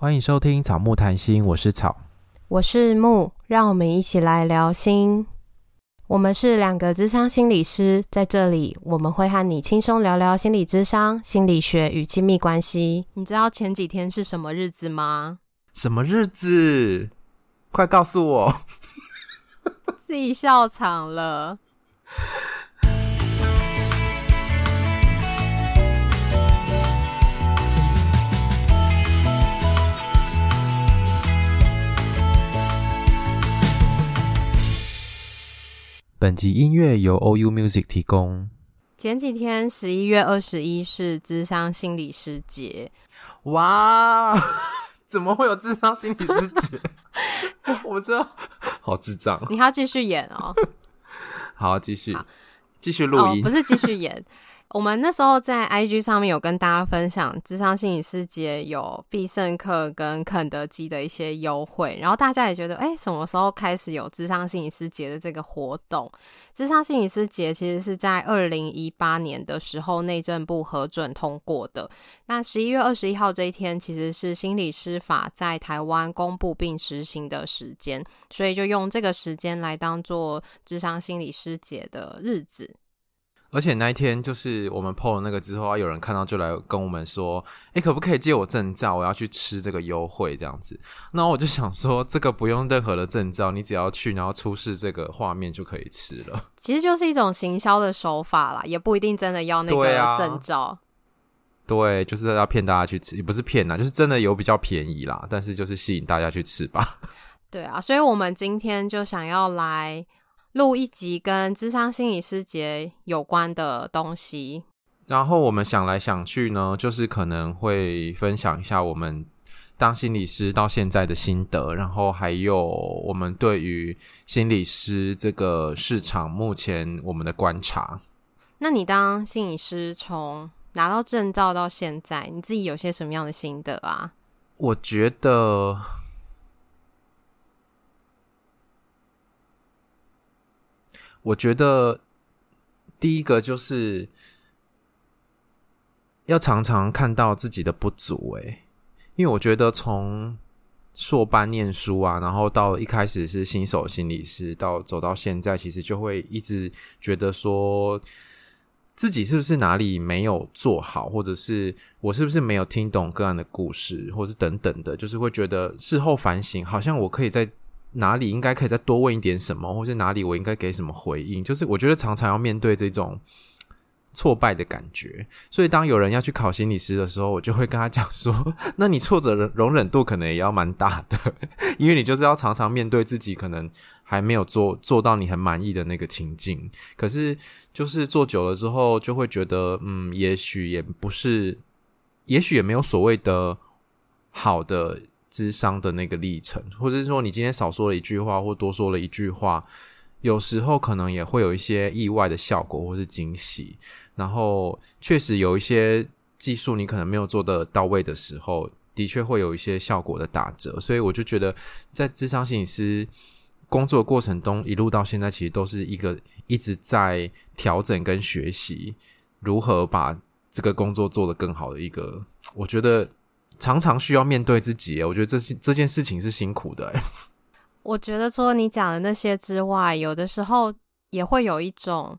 欢迎收听草木谈心，我是草，我是木，让我们一起来聊心。我们是两个智商心理师，在这里我们会和你轻松聊聊心理智商、心理学与亲密关系。你知道前几天是什么日子吗？什么日子？快告诉我！自己笑场了。本集音乐由 OU Music 提供。前几天十一月二十一是智商心理师节，哇！怎么会有智商心理师节？我们知道，好智障。你还要继续演哦？好，继续，继续录音，哦，不是继续演。我们那时候在 IG 上面有跟大家分享，智商心理师节有必胜客跟肯德基的一些优惠，然后大家也觉得，哎，什么时候开始有智商心理师节的这个活动？智商心理师节其实是在二零一八年的时候内政部核准通过的。那十一月二十一号这一天，其实是心理师法在台湾公布并实行的时间，所以就用这个时间来当做智商心理师节的日子。而且那一天就是我们 PO 了那个之后啊，有人看到就来跟我们说：“诶，可不可以借我证照？我要去吃这个优惠这样子。”那我就想说，这个不用任何的证照，你只要去，然后出示这个画面就可以吃了。其实就是一种行销的手法啦，也不一定真的要那个证照。对，就是要骗大家去吃，也不是骗啦，就是真的有比较便宜啦，但是就是吸引大家去吃吧。对啊，所以我们今天就想要来。录一集跟智商心理师节有关的东西，然后我们想来想去呢，就是可能会分享一下我们当心理师到现在的心得，然后还有我们对于心理师这个市场目前我们的观察。那你当心理师从拿到证照到现在，你自己有些什么样的心得啊？我觉得。我觉得第一个就是要常常看到自己的不足，诶，因为我觉得从硕班念书啊，然后到一开始是新手心理师，到走到现在，其实就会一直觉得说自己是不是哪里没有做好，或者是我是不是没有听懂个案的故事，或是等等的，就是会觉得事后反省，好像我可以在。哪里应该可以再多问一点什么，或是哪里我应该给什么回应？就是我觉得常常要面对这种挫败的感觉，所以当有人要去考心理师的时候，我就会跟他讲说：“ 那你挫折容忍度可能也要蛮大的，因为你就是要常常面对自己可能还没有做做到你很满意的那个情境。可是就是做久了之后，就会觉得，嗯，也许也不是，也许也没有所谓的好的。”智商的那个历程，或者是说你今天少说了一句话，或多说了一句话，有时候可能也会有一些意外的效果，或是惊喜。然后确实有一些技术你可能没有做得到位的时候，的确会有一些效果的打折。所以我就觉得，在智商心理师工作过程中，一路到现在，其实都是一个一直在调整跟学习，如何把这个工作做得更好的一个，我觉得。常常需要面对自己，我觉得这这件事情是辛苦的。我觉得说你讲的那些之外，有的时候也会有一种，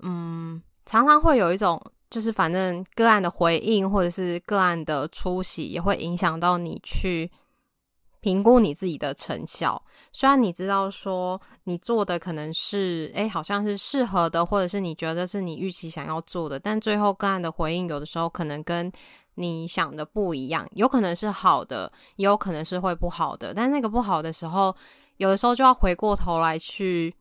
嗯，常常会有一种，就是反正个案的回应或者是个案的出席，也会影响到你去评估你自己的成效。虽然你知道说你做的可能是，诶，好像是适合的，或者是你觉得是你预期想要做的，但最后个案的回应有的时候可能跟你想的不一样，有可能是好的，也有可能是会不好的。但那个不好的时候，有的时候就要回过头来去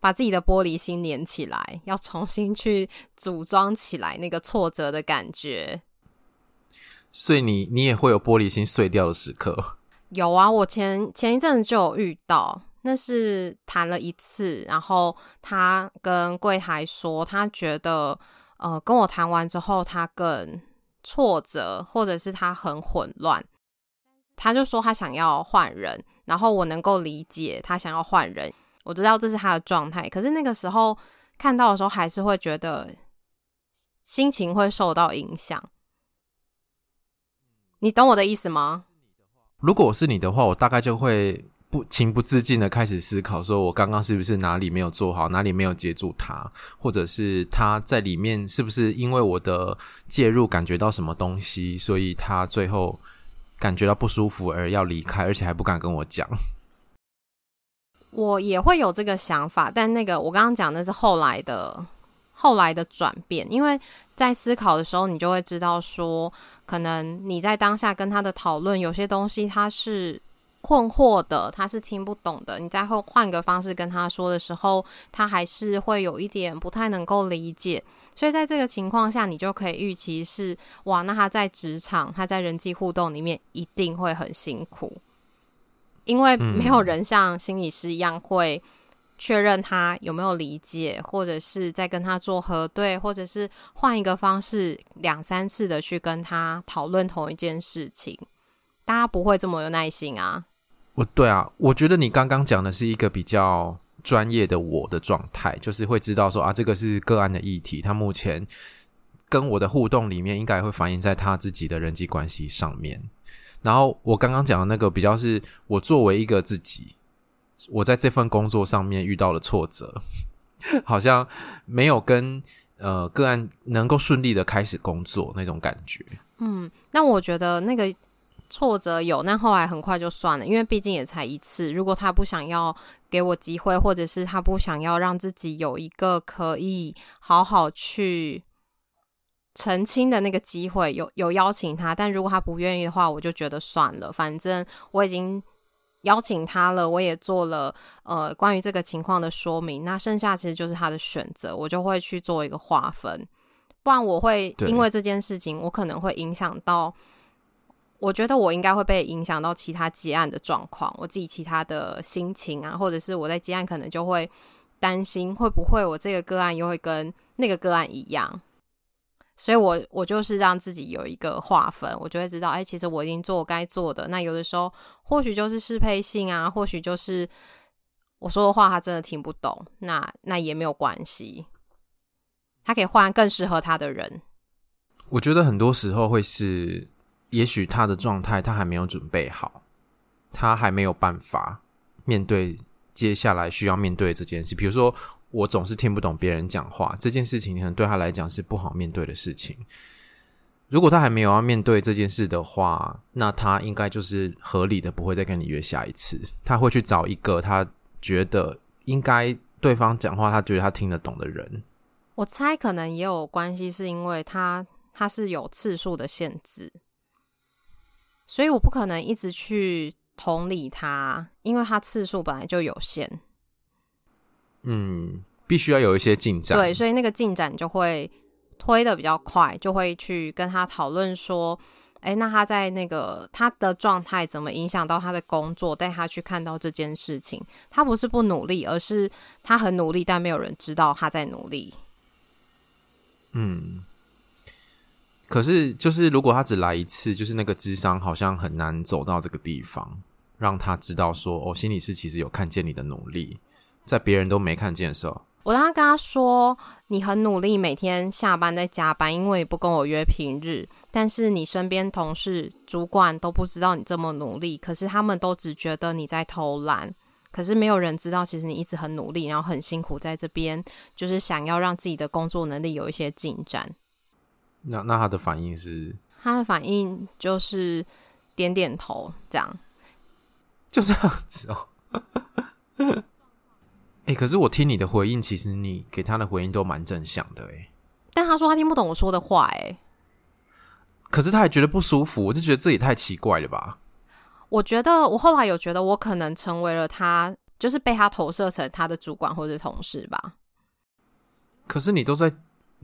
把自己的玻璃心连起来，要重新去组装起来那个挫折的感觉。所以你你也会有玻璃心碎掉的时刻？有啊，我前前一阵子就有遇到，那是谈了一次，然后他跟柜台说，他觉得呃跟我谈完之后，他更。挫折，或者是他很混乱，他就说他想要换人，然后我能够理解他想要换人，我知道这是他的状态。可是那个时候看到的时候，还是会觉得心情会受到影响。你懂我的意思吗？如果我是你的话，我大概就会不情不自禁的开始思考，说我刚刚是不是哪里没有做好，哪里没有接住他，或者是他在里面是不是因为我的介入感觉到什么东西，所以他最后感觉到不舒服而要离开，而且还不敢跟我讲。我也会有这个想法，但那个我刚刚讲的是后来的后来的转变，因为在思考的时候，你就会知道说，可能你在当下跟他的讨论，有些东西他是困惑的，他是听不懂的。你再会换个方式跟他说的时候，他还是会有一点不太能够理解。所以在这个情况下，你就可以预期是，哇，那他在职场，他在人际互动里面一定会很辛苦。因为没有人像心理师一样会确认他有没有理解，或者是在跟他做核对，或者是换一个方式两三次的去跟他讨论同一件事情，大家不会这么有耐心啊。我对啊，我觉得你刚刚讲的是一个比较专业的我的状态，就是会知道说啊，这个是个案的议题，他目前跟我的互动里面应该会反映在他自己的人际关系上面。然后我刚刚讲的那个比较是我作为一个自己，我在这份工作上面遇到了挫折，好像没有跟呃个案能够顺利的开始工作那种感觉。嗯，那我觉得那个挫折有，但后来很快就算了，因为毕竟也才一次。如果他不想要给我机会，或者是他不想要让自己有一个可以好好去。澄清的那个机会有 有邀请他，但如果他不愿意的话，我就觉得算了。反正我已经邀请他了，我也做了呃关于这个情况的说明。那剩下其实就是他的选择，我就会去做一个划分。不然我会因为这件事情，我可能会影响到。我觉得我应该会被影响到其他接案的状况，我自己其他的心情啊，或者是我在接案可能就会担心会不会我这个个案又会跟那个个案一样。所以我，我就是让自己有一个划分，我就会知道，哎、其实我已经做我该做的。那有的时候，或许就是适配性啊，或许就是我说的话他真的听不懂，那那也没有关系，他可以换更适合他的人。我觉得很多时候会是，也许他的状态他还没有准备好，他还没有办法面对接下来需要面对这件事，比如说。我总是听不懂别人讲话，这件事情可能对他来讲是不好面对的事情。如果他还没有要面对这件事的话，那他应该就是合理的，不会再跟你约下一次。他会去找一个他觉得应该对方讲话，他觉得他听得懂的人。我猜可能也有关系，是因为他他是有次数的限制，所以我不可能一直去同理他，因为他次数本来就有限。嗯，必须要有一些进展。对，所以那个进展就会推的比较快，就会去跟他讨论说，哎，那他在那个他的状态怎么影响到他的工作，带他去看到这件事情。他不是不努力，而是他很努力，但没有人知道他在努力。嗯，可是就是如果他只来一次，就是那个智商好像很难走到这个地方，让他知道说，哦，心理师其实有看见你的努力。在别人都没看见的时候，我当时跟他说：“你很努力，每天下班在加班，因为不跟我约平日。但是你身边同事、主管都不知道你这么努力，可是他们都只觉得你在偷懒。可是没有人知道，其实你一直很努力，然后很辛苦在这边，就是想要让自己的工作能力有一些进展。”那那他的反应是？他的反应就是点点头，这样，就这样子哦。哎、欸，可是我听你的回应，其实你给他的回应都蛮正向的哎。但他说他听不懂我说的话哎。可是他还觉得不舒服，我就觉得这也太奇怪了吧。我觉得我后来有觉得我可能成为了他，就是被他投射成他的主管或者同事吧。可是你都在，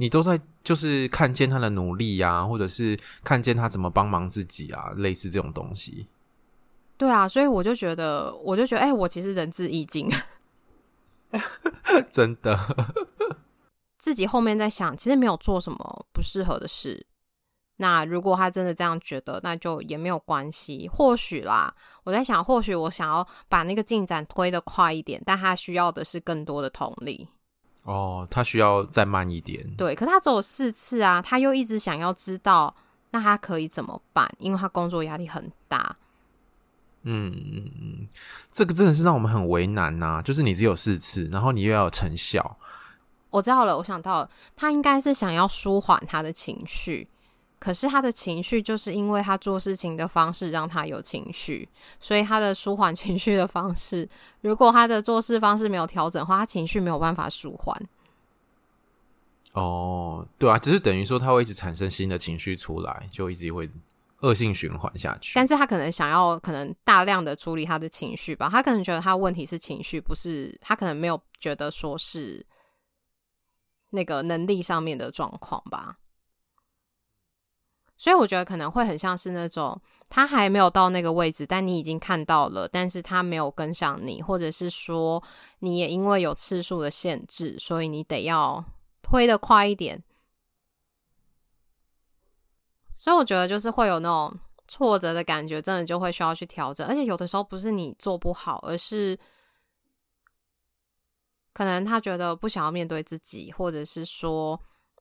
你都在，就是看见他的努力呀、啊，或者是看见他怎么帮忙自己啊，类似这种东西。对啊，所以我就觉得，我就觉得，哎、欸，我其实仁至义尽。真的，自己后面在想，其实没有做什么不适合的事。那如果他真的这样觉得，那就也没有关系。或许啦，我在想，或许我想要把那个进展推得快一点，但他需要的是更多的同理。哦，他需要再慢一点。对，可他只有四次啊，他又一直想要知道那他可以怎么办？因为他工作压力很大。嗯嗯嗯，这个真的是让我们很为难呐、啊。就是你只有四次，然后你又要有成效。我知道了，我想到了，他应该是想要舒缓他的情绪，可是他的情绪就是因为他做事情的方式让他有情绪，所以他的舒缓情绪的方式，如果他的做事方式没有调整的话，他情绪没有办法舒缓。哦，对啊，只是等于说他会一直产生新的情绪出来，就一直会恶性循环下去。但是他可能想要可能大量的处理他的情绪吧，他可能觉得他问题是情绪，不是他可能没有觉得说是那个能力上面的状况吧。所以我觉得可能会很像是那种他还没有到那个位置，但你已经看到了，但是他没有跟上你，或者是说你也因为有次数的限制，所以你得要。推得快一点，所以我觉得就是会有那种挫折的感觉，真的就会需要去调整。而且有的时候不是你做不好，而是可能他觉得不想要面对自己，或者是说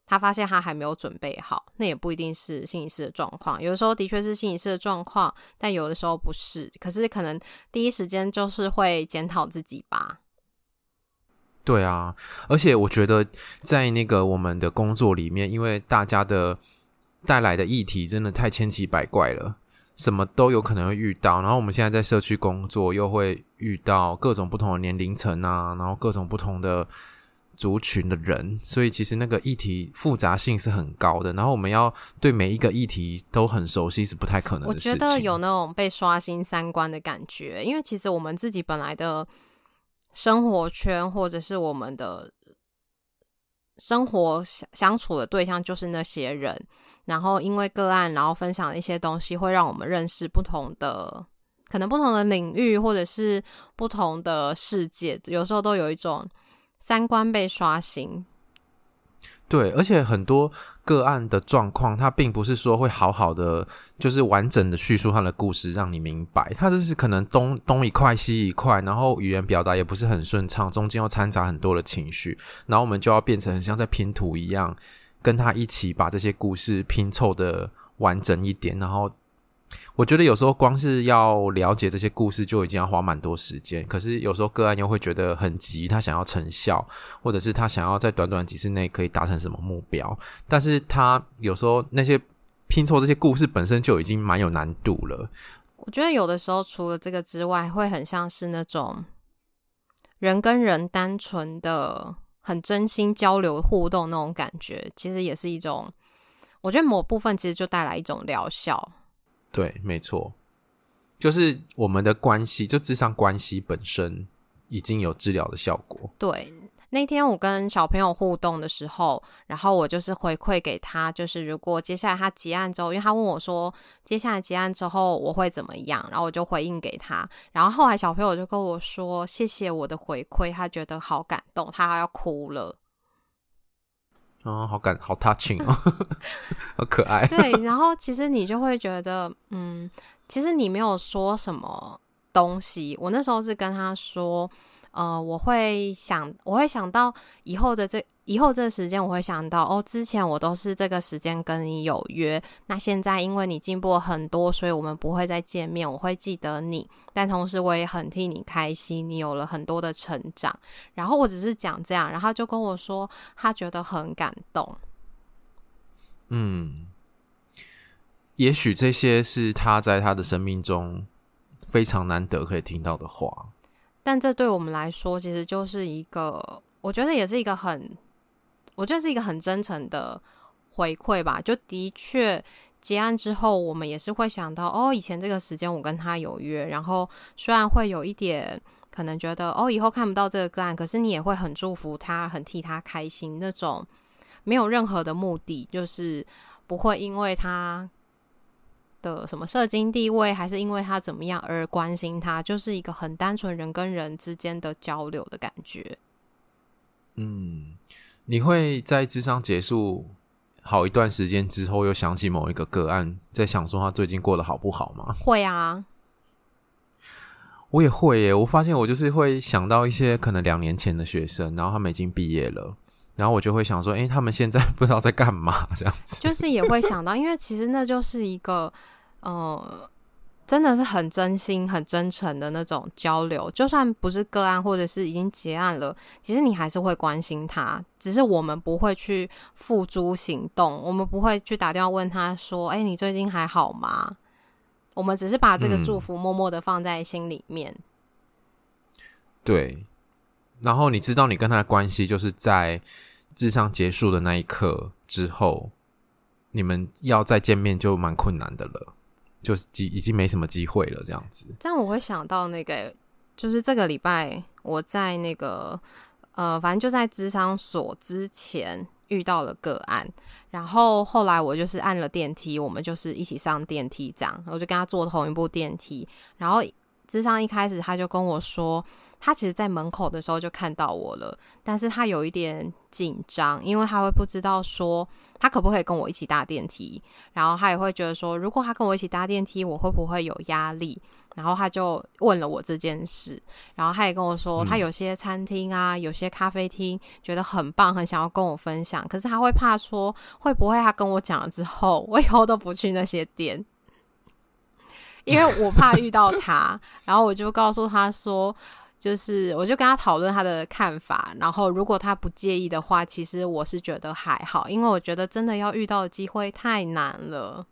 他发现他还没有准备好，那也不一定是心理师的状况。有的时候的确是心理师的状况，但有的时候不是。可是可能第一时间就是会检讨自己吧。对啊，而且我觉得在那个我们的工作里面，因为大家的带来的议题真的太千奇百怪了，什么都有可能会遇到。然后我们现在在社区工作，又会遇到各种不同的年龄层啊，然后各种不同的族群的人，所以其实那个议题复杂性是很高的。然后我们要对每一个议题都很熟悉，是不太可能的事情。我觉得有那种被刷新三观的感觉，因为其实我们自己本来的。生活圈或者是我们的生活相相处的对象就是那些人，然后因为个案，然后分享的一些东西，会让我们认识不同的可能不同的领域，或者是不同的世界，有时候都有一种三观被刷新。对，而且很多个案的状况，他并不是说会好好的，就是完整的叙述他的故事，让你明白。他就是可能东东一块西一块，然后语言表达也不是很顺畅，中间又掺杂很多的情绪，然后我们就要变成很像在拼图一样，跟他一起把这些故事拼凑的完整一点，然后。我觉得有时候光是要了解这些故事就已经要花蛮多时间，可是有时候个案又会觉得很急，他想要成效，或者是他想要在短短几次内可以达成什么目标，但是他有时候那些拼凑这些故事本身就已经蛮有难度了。我觉得有的时候除了这个之外，会很像是那种人跟人单纯的、很真心交流互动那种感觉，其实也是一种，我觉得某部分其实就带来一种疗效。对，没错，就是我们的关系，就智商关系本身已经有治疗的效果。对，那天我跟小朋友互动的时候，然后我就是回馈给他，就是如果接下来他结案之后，因为他问我说，接下来结案之后我会怎么样，然后我就回应给他，然后后来小朋友就跟我说，谢谢我的回馈，他觉得好感动，他要哭了。哦，好感好 touching 哦，好可爱。对，然后其实你就会觉得，嗯，其实你没有说什么东西。我那时候是跟他说，呃，我会想，我会想到以后的这。以后这个时间我会想到哦，之前我都是这个时间跟你有约，那现在因为你进步很多，所以我们不会再见面。我会记得你，但同时我也很替你开心，你有了很多的成长。然后我只是讲这样，然后就跟我说他觉得很感动。嗯，也许这些是他在他的生命中非常难得可以听到的话，但这对我们来说其实就是一个，我觉得也是一个很。我就是一个很真诚的回馈吧，就的确结案之后，我们也是会想到哦，以前这个时间我跟他有约，然后虽然会有一点可能觉得哦，以后看不到这个个案，可是你也会很祝福他，很替他开心，那种没有任何的目的，就是不会因为他的什么社经地位，还是因为他怎么样而关心他，就是一个很单纯人跟人之间的交流的感觉。嗯。你会在智商结束好一段时间之后，又想起某一个个案，在想说他最近过得好不好吗？会啊，我也会耶。我发现我就是会想到一些可能两年前的学生，然后他们已经毕业了，然后我就会想说，哎，他们现在 不知道在干嘛，这样子。就是也会想到，因为其实那就是一个，呃。真的是很真心、很真诚的那种交流，就算不是个案，或者是已经结案了，其实你还是会关心他，只是我们不会去付诸行动，我们不会去打电话问他说：“哎，你最近还好吗？”我们只是把这个祝福默默的放在心里面。嗯。对，然后你知道，你跟他的关系就是在智商结束的那一刻之后，你们要再见面就蛮困难的了。就是机已经没什么机会了，这样子。这样我会想到那个，就是这个礼拜我在那个呃，反正就在智商所之前遇到了个案，然后后来我就是按了电梯，我们就是一起上电梯这样，我就跟他坐同一部电梯，然后智商一开始他就跟我说。他其实，在门口的时候就看到我了，但是他有一点紧张，因为他会不知道说他可不可以跟我一起搭电梯，然后他也会觉得说，如果他跟我一起搭电梯，我会不会有压力？然后他就问了我这件事，然后他也跟我说，他有些餐厅啊，有些咖啡厅觉得很棒，很想要跟我分享，可是他会怕说，会不会他跟我讲了之后，我以后都不去那些店，因为我怕遇到他，然后我就告诉他说。就是，我就跟他讨论他的看法，然后如果他不介意的话，其实我是觉得还好，因为我觉得真的要遇到的机会太难了。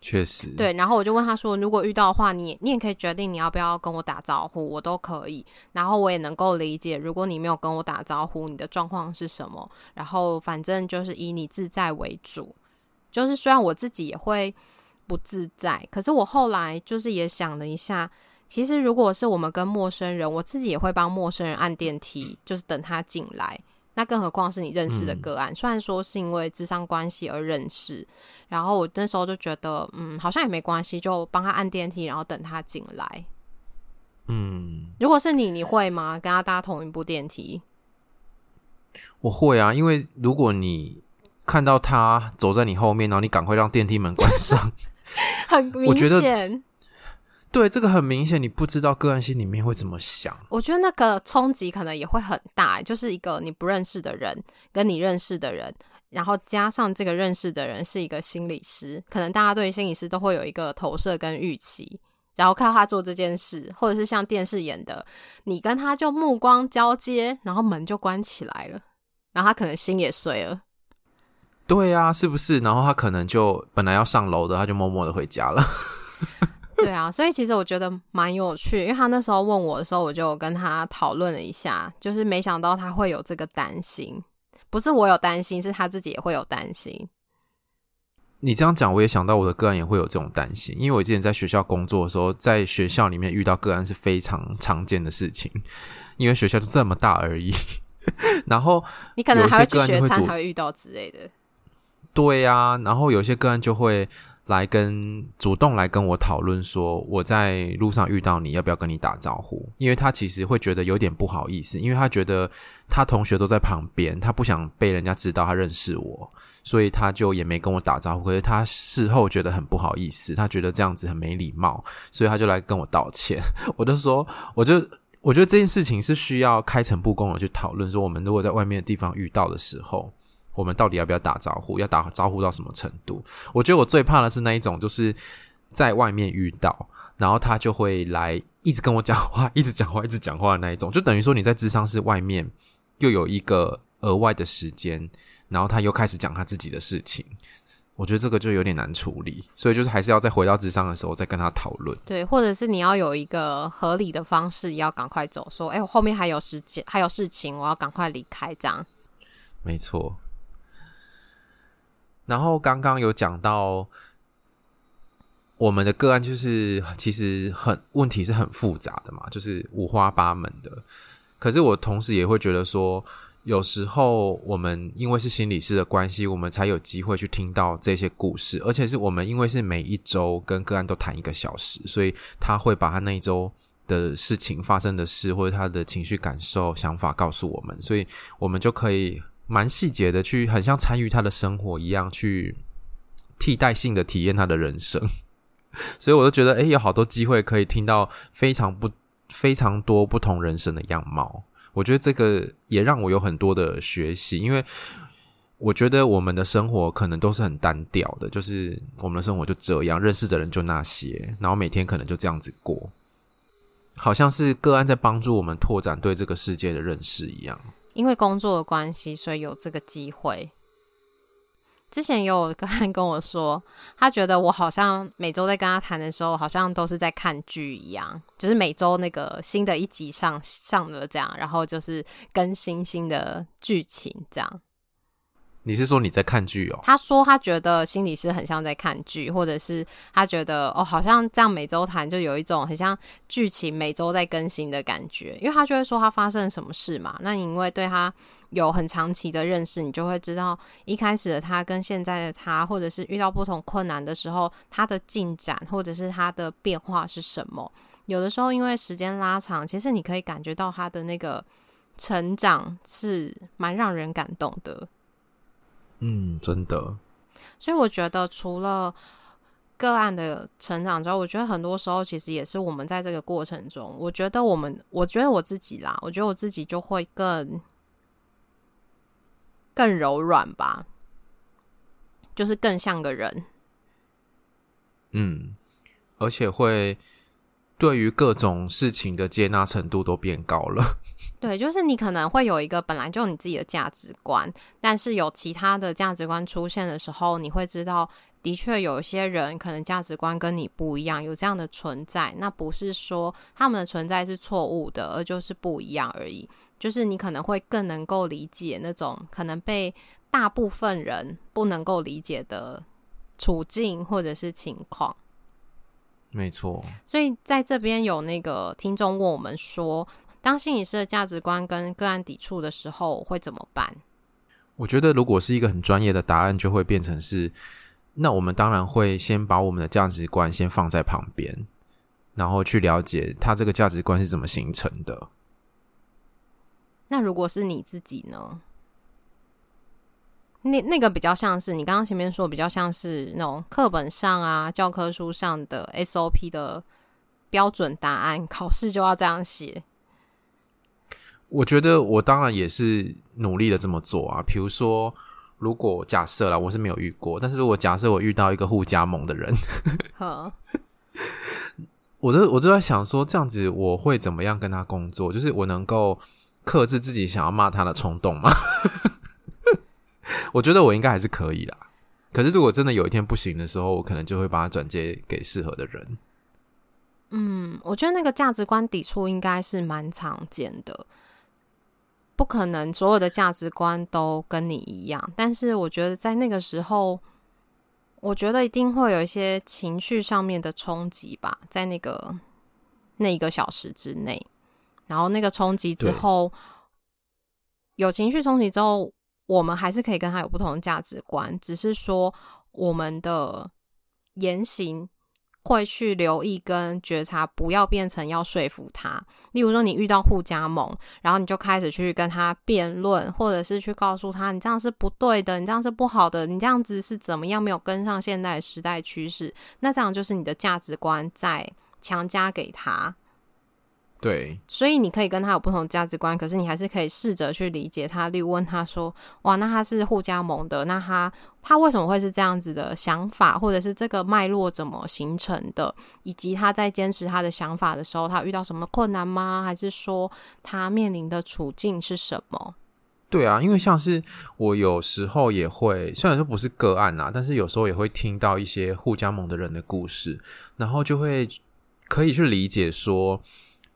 确实，对。然后我就问他说，如果遇到的话，你你也可以决定你要不要跟我打招呼，我都可以。然后我也能够理解，如果你没有跟我打招呼，你的状况是什么。然后反正就是以你自在为主。就是虽然我自己也会不自在，可是我后来就是也想了一下。其实，如果是我们跟陌生人，我自己也会帮陌生人按电梯，就是等他进来。那更何况是你认识的个案，嗯、虽然说是因为智商关系而认识，然后我那时候就觉得，嗯，好像也没关系，就帮他按电梯，然后等他进来。嗯，如果是你，你会吗？跟他搭同一部电梯？我会啊，因为如果你看到他走在你后面，然后你赶快让电梯门关上，很明显。对，这个很明显，你不知道个案心里面会怎么想。我觉得那个冲击可能也会很大，就是一个你不认识的人跟你认识的人，然后加上这个认识的人是一个心理师，可能大家对于心理师都会有一个投射跟预期，然后看到他做这件事，或者是像电视演的，你跟他就目光交接，然后门就关起来了，然后他可能心也碎了。对啊，是不是？然后他可能就本来要上楼的，他就默默的回家了。对啊，所以其实我觉得蛮有趣，因为他那时候问我的时候，我就跟他讨论了一下，就是没想到他会有这个担心，不是我有担心，是他自己也会有担心。你这样讲，我也想到我的个案也会有这种担心，因为我之前在学校工作的时候，在学校里面遇到个案是非常常见的事情，因为学校就这么大而已。然后你可能还会去学餐，还会遇到之类的。对呀、啊，然后有些个案就会。来跟主动来跟我讨论说，我在路上遇到你要不要跟你打招呼？因为他其实会觉得有点不好意思，因为他觉得他同学都在旁边，他不想被人家知道他认识我，所以他就也没跟我打招呼。可是他事后觉得很不好意思，他觉得这样子很没礼貌，所以他就来跟我道歉。我就说，我就我觉得这件事情是需要开诚布公的去讨论，说我们如果在外面的地方遇到的时候。我们到底要不要打招呼？要打招呼到什么程度？我觉得我最怕的是那一种，就是在外面遇到，然后他就会来一直跟我讲话，一直讲话，一直讲话的那一种，就等于说你在智商室外面又有一个额外的时间，然后他又开始讲他自己的事情，我觉得这个就有点难处理，所以就是还是要再回到智商的时候再跟他讨论。对，或者是你要有一个合理的方式，要赶快走，说，哎，我后面还有时间，还有事情，我要赶快离开，这样。没错。然后刚刚有讲到，我们的个案就是其实很问题是很复杂的嘛，就是五花八门的。可是我同时也会觉得说，有时候我们因为是心理师的关系，我们才有机会去听到这些故事，而且是我们因为是每一周跟个案都谈一个小时，所以他会把他那一周的事情发生的事或者他的情绪感受、想法告诉我们，所以我们就可以。蛮细节的，去很像参与他的生活一样，去替代性的体验他的人生，所以我就觉得，诶，有好多机会可以听到非常不非常多不同人生的样貌，我觉得这个也让我有很多的学习，因为我觉得我们的生活可能都是很单调的，就是我们的生活就这样，认识的人就那些，然后每天可能就这样子过，好像是个案在帮助我们拓展对这个世界的认识一样。因为工作的关系，所以有这个机会。之前有个人跟我说，他觉得我好像每周在跟他谈的时候，好像都是在看剧一样，就是每周那个新的一集上上的这样，然后就是更新新的剧情这样。你是说你在看剧哦？他说他觉得心理是很像在看剧，或者是他觉得哦，好像这样每周谈就有一种很像剧情每周在更新的感觉，因为他就会说他发生什么事嘛。那你因为对他有很长期的认识，你就会知道一开始的他跟现在的他，或者是遇到不同困难的时候，他的进展或者是他的变化是什么。有的时候因为时间拉长，其实你可以感觉到他的那个成长是蛮让人感动的。嗯，真的。所以我觉得，除了个案的成长之后，我觉得很多时候其实也是我们在这个过程中，我觉得我们，我觉得我自己啦，我觉得我自己就会更更柔软吧，就是更像个人。嗯，而且会。对于各种事情的接纳程度都变高了。对，就是你可能会有一个本来就你自己的价值观，但是有其他的价值观出现的时候，你会知道，的确有一些人可能价值观跟你不一样，有这样的存在。那不是说他们的存在是错误的，而就是不一样而已。就是你可能会更能够理解那种可能被大部分人不能够理解的处境或者是情况。没错，所以在这边有那个听众问我们说，当心理师的价值观跟个案抵触的时候会怎么办？我觉得如果是一个很专业的答案，就会变成是，那我们当然会先把我们的价值观先放在旁边，然后去了解他这个价值观是怎么形成的。那如果是你自己呢？那那个比较像是你刚刚前面说，比较像是那种课本上啊、教科书上的 SOP 的标准答案，考试就要这样写。我觉得我当然也是努力的这么做啊。比如说，如果假设啦，我是没有遇过，但是如果假设我遇到一个互加盟的人，呵 我就我就在想说，这样子我会怎么样跟他工作？就是我能够克制自己想要骂他的冲动吗？我觉得我应该还是可以啦，可是如果真的有一天不行的时候，我可能就会把它转接给适合的人。嗯，我觉得那个价值观抵触应该是蛮常见的，不可能所有的价值观都跟你一样。但是我觉得在那个时候，我觉得一定会有一些情绪上面的冲击吧，在那个那一个小时之内，然后那个冲击之后，有情绪冲击之后。我们还是可以跟他有不同的价值观，只是说我们的言行会去留意跟觉察，不要变成要说服他。例如说，你遇到互加盟，然后你就开始去跟他辩论，或者是去告诉他，你这样是不对的，你这样是不好的，你这样子是怎么样没有跟上现代时代趋势，那这样就是你的价值观在强加给他。对，所以你可以跟他有不同的价值观，可是你还是可以试着去理解他。例如问他说：“哇，那他是互加盟的，那他他为什么会是这样子的想法，或者是这个脉络怎么形成的，以及他在坚持他的想法的时候，他遇到什么困难吗？还是说他面临的处境是什么？”对啊，因为像是我有时候也会，虽然说不是个案啊，但是有时候也会听到一些互加盟的人的故事，然后就会可以去理解说。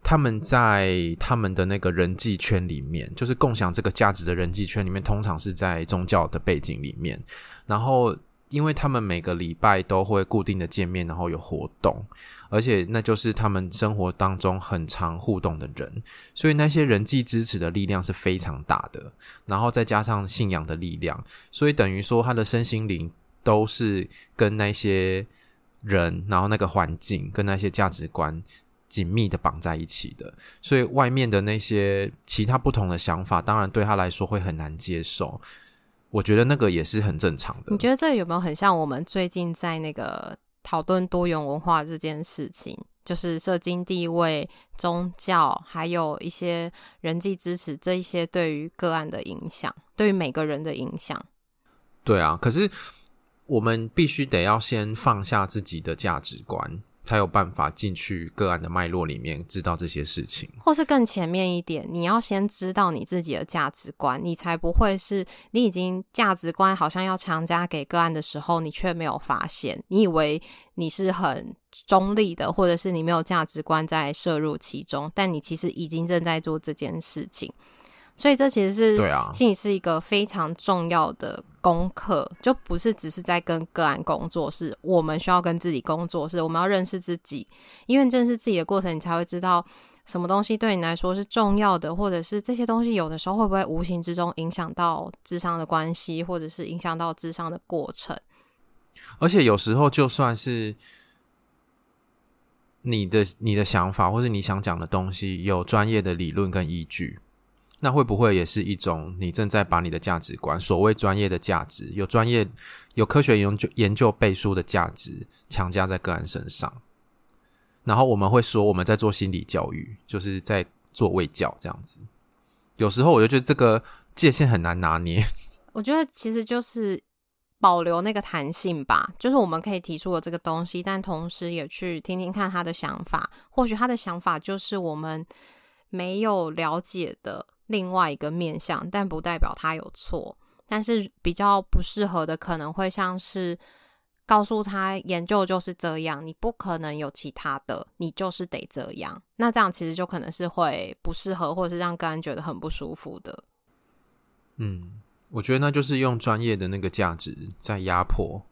他们在他们的那个人际圈里面，就是共享这个价值的人际圈里面，通常是在宗教的背景里面。然后，因为他们每个礼拜都会固定的见面，然后有活动，而且那就是他们生活当中很常互动的人，所以那些人际支持的力量是非常大的。然后再加上信仰的力量，所以等于说他的身心灵都是跟那些人，然后那个环境跟那些价值观。紧密的绑在一起的，所以外面的那些其他不同的想法，当然对他来说会很难接受。我觉得那个也是很正常的。你觉得这有没有很像我们最近在那个讨论多元文化这件事情？就是社经地位、宗教，还有一些人际支持，这一些对于个案的影响，对于每个人的影响。对啊，可是我们必须得要先放下自己的价值观。才有办法进去个案的脉络里面，知道这些事情，或是更前面一点，你要先知道你自己的价值观，你才不会是你已经价值观好像要强加给个案的时候，你却没有发现，你以为你是很中立的，或者是你没有价值观在摄入其中，但你其实已经正在做这件事情。所以这其实是对啊，心理是一个非常重要的功课，就不是只是在跟个案工作，是我们需要跟自己工作，是我们要认识自己，因为认识自己的过程，你才会知道什么东西对你来说是重要的，或者是这些东西有的时候会不会无形之中影响到智商的关系，或者是影响到智商的过程。而且有时候就算是你的你的想法，或是你想讲的东西，有专业的理论跟依据。那会不会也是一种你正在把你的价值观，所谓专业的价值，有专业、有科学研究研究背书的价值，强加在个案身上？然后我们会说我们在做心理教育，就是在做卫教这样子。有时候我就觉得这个界限很难拿捏。我觉得其实就是保留那个弹性吧，就是我们可以提出了这个东西，但同时也去听听看他的想法。或许他的想法就是我们没有了解的。另外一个面向，但不代表他有错。但是比较不适合的，可能会像是告诉他研究就是这样，你不可能有其他的，你就是得这样。那这样其实就可能是会不适合，或者是让个案觉得很不舒服的。嗯，我觉得那就是用专业的那个价值在压迫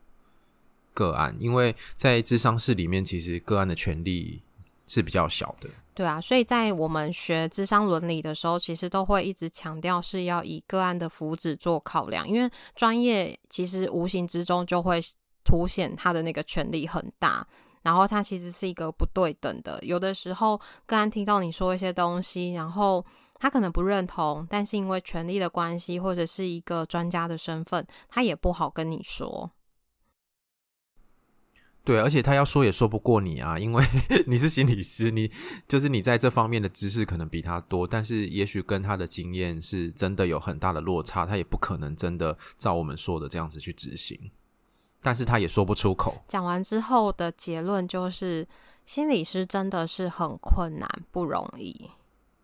个案，因为在智商室里面，其实个案的权利是比较小的。对啊，所以在我们学智商伦理的时候，其实都会一直强调是要以个案的福祉做考量，因为专业其实无形之中就会凸显他的那个权力很大，然后他其实是一个不对等的。有的时候个案听到你说一些东西，然后他可能不认同，但是因为权力的关系或者是一个专家的身份，他也不好跟你说。对，而且他要说也说不过你啊，因为 你是心理师，你就是你在这方面的知识可能比他多，但是也许跟他的经验是真的有很大的落差，他也不可能真的照我们说的这样子去执行，但是他也说不出口。讲完之后的结论就是，心理师真的是很困难，不容易，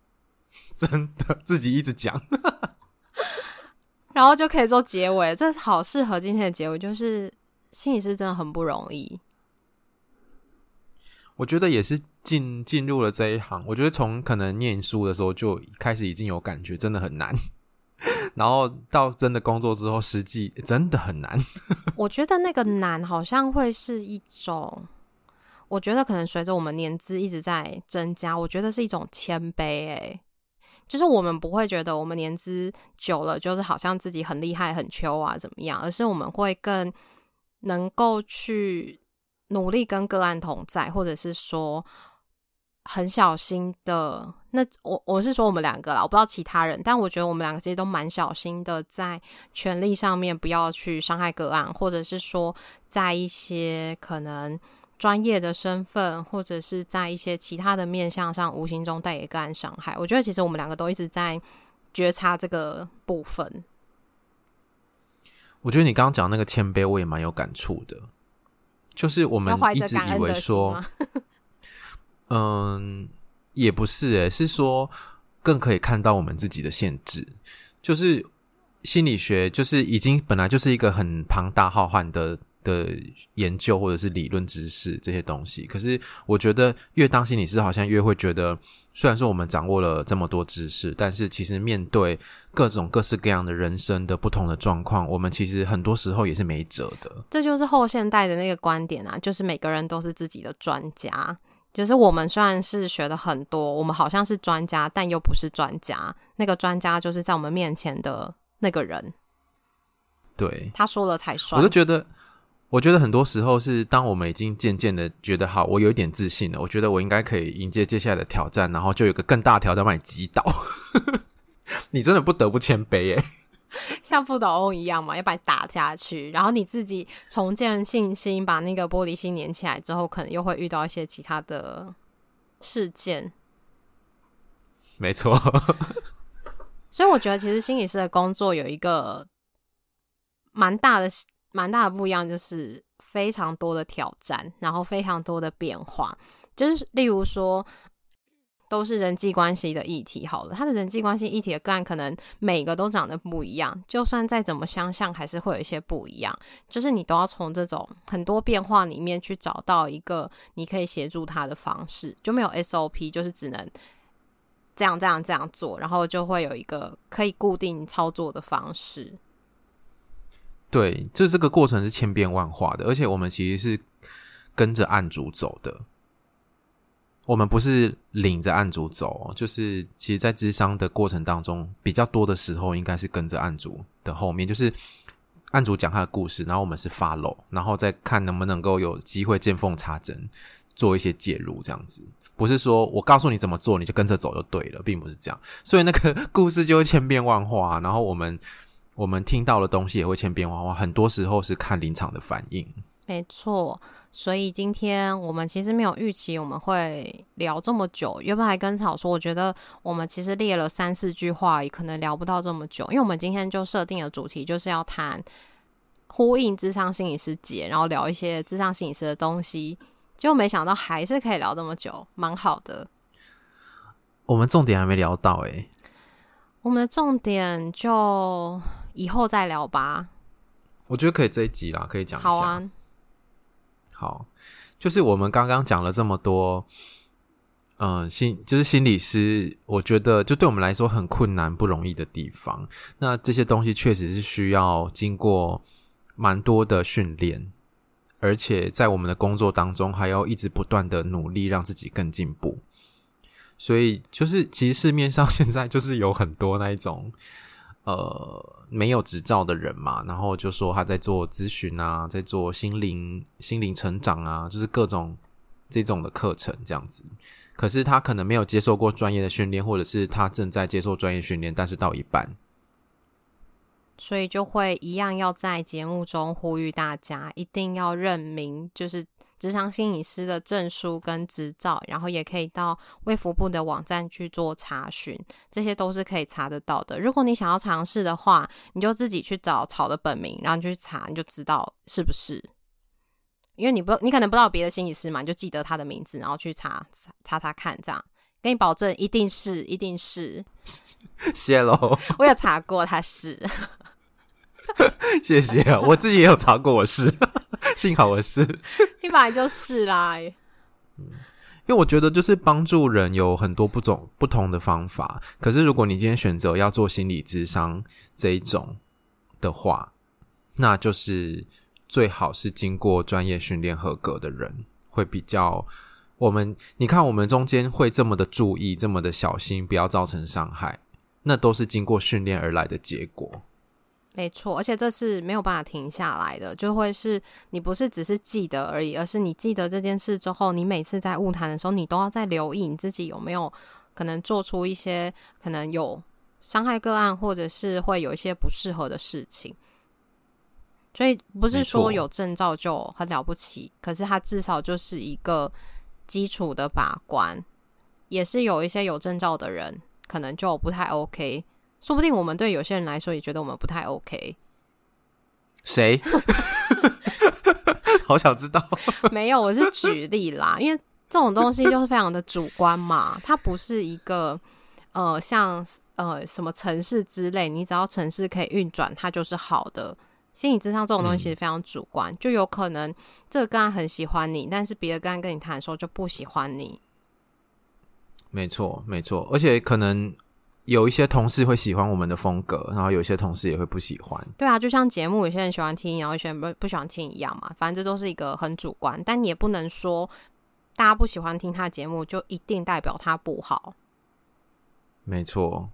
真的自己一直讲，然后就可以做结尾，这好适合今天的结尾，就是心理师真的很不容易。我觉得也是进进入了这一行，我觉得从可能念书的时候就开始已经有感觉，真的很难。然后到真的工作之后，实际真的很难。我觉得那个难好像会是一种，我觉得可能随着我们年资一直在增加，我觉得是一种谦卑。哎，就是我们不会觉得我们年资久了，就是好像自己很厉害、很秋啊怎么样，而是我们会更能够去。努力跟个案同在，或者是说很小心的。那我我是说我们两个啦，我不知道其他人，但我觉得我们两个其实都蛮小心的，在权利上面不要去伤害个案，或者是说在一些可能专业的身份，或者是在一些其他的面向上，无形中带给个案伤害。我觉得其实我们两个都一直在觉察这个部分。我觉得你刚刚讲那个谦卑，我也蛮有感触的。就是我们一直以为说，嗯，也不是诶，是说更可以看到我们自己的限制。就是心理学，就是已经本来就是一个很庞大浩瀚的的研究或者是理论知识这些东西。可是我觉得越当心理师，好像越会觉得。虽然说我们掌握了这么多知识，但是其实面对各种各式各样的人生的不同的状况，我们其实很多时候也是没辙的。这就是后现代的那个观点啊，就是每个人都是自己的专家。就是我们虽然是学的很多，我们好像是专家，但又不是专家。那个专家就是在我们面前的那个人，对，他说了才算。我就觉得。我觉得很多时候是当我们已经渐渐的觉得好，我有一点自信了，我觉得我应该可以迎接接下来的挑战，然后就有个更大的挑战把你击倒。你真的不得不谦卑耶，像不倒翁一样嘛，要把你打下去，然后你自己重建信心，把那个玻璃心粘起来之后，可能又会遇到一些其他的事件。没错。所以我觉得，其实心理师的工作有一个蛮大的、蛮大的不一样，就是非常多的挑战，然后非常多的变化。就是例如说，都是人际关系的议题。好了，他的人际关系议题的个案，可能每个都长得不一样，就算再怎么相像，还是会有一些不一样。就是你都要从这种很多变化里面去找到一个你可以协助他的方式，就没有 SOP，就是只能。这样这样这样做，然后就会有一个可以固定操作的方式。对，就这个过程是千变万化的，而且我们其实是跟着案主走的。我们不是领着案主走，就是其实，在咨商的过程当中，比较多的时候应该是跟着案主的后面，就是案主讲他的故事，然后我们是 follow，然后再看能不能够有机会见缝插针，做一些介入，这样子。不是说我告诉你怎么做，你就跟着走就对了，并不是这样。所以那个 故事就会千变万化，然后我们我们听到的东西也会千变万化。很多时候是看临场的反应。没错，所以今天我们其实没有预期我们会聊这么久。原本还跟草说，我觉得我们其实列了三四句话，也可能聊不到这么久。因为我们今天就设定了主题，就是要谈呼应智商心理师节，然后聊一些智商心理师的东西。就没想到还是可以聊这么久，蛮好的。我们重点还没聊到哎、欸，我们的重点就以后再聊吧。我觉得可以这一集啦，可以讲一下。好啊，好，就是我们刚刚讲了这么多，嗯、呃，心就是心理师，我觉得就对我们来说很困难、不容易的地方。那这些东西确实是需要经过蛮多的训练。而且在我们的工作当中，还要一直不断的努力，让自己更进步。所以，就是其实市面上 现在就是有很多那一种，呃，没有执照的人嘛，然后就说他在做咨询啊，在做心灵心灵成长啊，就是各种这种的课程这样子。可是他可能没有接受过专业的训练，或者是他正在接受专业训练，但是到一半。所以就会一样要在节目中呼吁大家，一定要认明就是咨商心理师的证书跟执照，然后也可以到卫福部的网站去做查询，这些都是可以查得到的。如果你想要尝试的话，你就自己去找草的本名，然后你就去查，你就知道是不是。因为你不，你可能不知道别的心理师嘛，你就记得他的名字，然后去查查查查看，这样给你保证一定是，一定是。谢喽，我有查过，他是。谢谢，我自己也有查过，我是，幸好我是，你本来就是啦。嗯，因为我觉得就是帮助人有很多不种不同的方法，可是如果你今天选择要做心理智商这一种的话，那就是最好是经过专业训练合格的人会比较。我们你看，我们中间会这么的注意，这么的小心，不要造成伤害，那都是经过训练而来的结果。没错，而且这是没有办法停下来的，就会是你不是只是记得而已，而是你记得这件事之后，你每次在晤谈的时候，你都要再留意你自己有没有可能做出一些可能有伤害个案，或者是会有一些不适合的事情。所以不是说有证照就很了不起，可是它至少就是一个基础的把关，也是有一些有证照的人可能就不太 OK。说不定我们对有些人来说也觉得我们不太 OK。谁？好想知道。没有，我是举例啦，因为这种东西就是非常的主观嘛，它不是一个呃像呃什么城市之类，你只要城市可以运转，它就是好的。心理智商这种东西其实非常主观，嗯、就有可能这个个案很喜欢你，但是别的个案跟你谈的时候就不喜欢你。没错，没错，而且可能。有一些同事会喜欢我们的风格，然后有一些同事也会不喜欢。对啊，就像节目，有些人喜欢听，然后有些人不不喜欢听一样嘛。反正这都是一个很主观，但你也不能说大家不喜欢听他的节目就一定代表他不好。没错，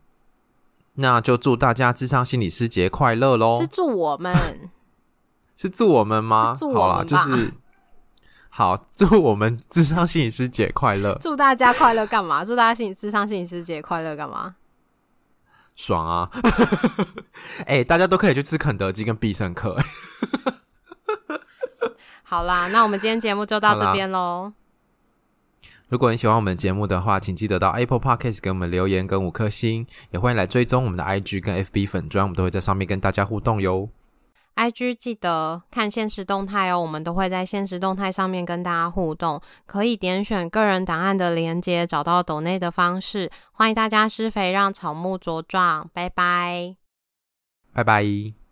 那就祝大家智商心理师节快乐喽！是祝我们？是祝我们吗？祝我们好啦，就是好，祝我们智商心理师节快乐！祝大家快乐干嘛？祝大家心理咨商心理师节快乐干嘛？爽啊！哎、欸，大家都可以去吃肯德基跟必胜客。好啦，那我们今天节目就到这边喽。如果你喜欢我们节目的话，请记得到 Apple Podcast 给我们留言跟五颗星，也欢迎来追踪我们的 IG 跟 FB 粉砖，我们都会在上面跟大家互动哟。IG 记得看限时动态哦，我们都会在限时动态上面跟大家互动，可以点选个人档案的连接，找到抖内的方式。欢迎大家施肥，让草木茁壮。拜拜，拜拜。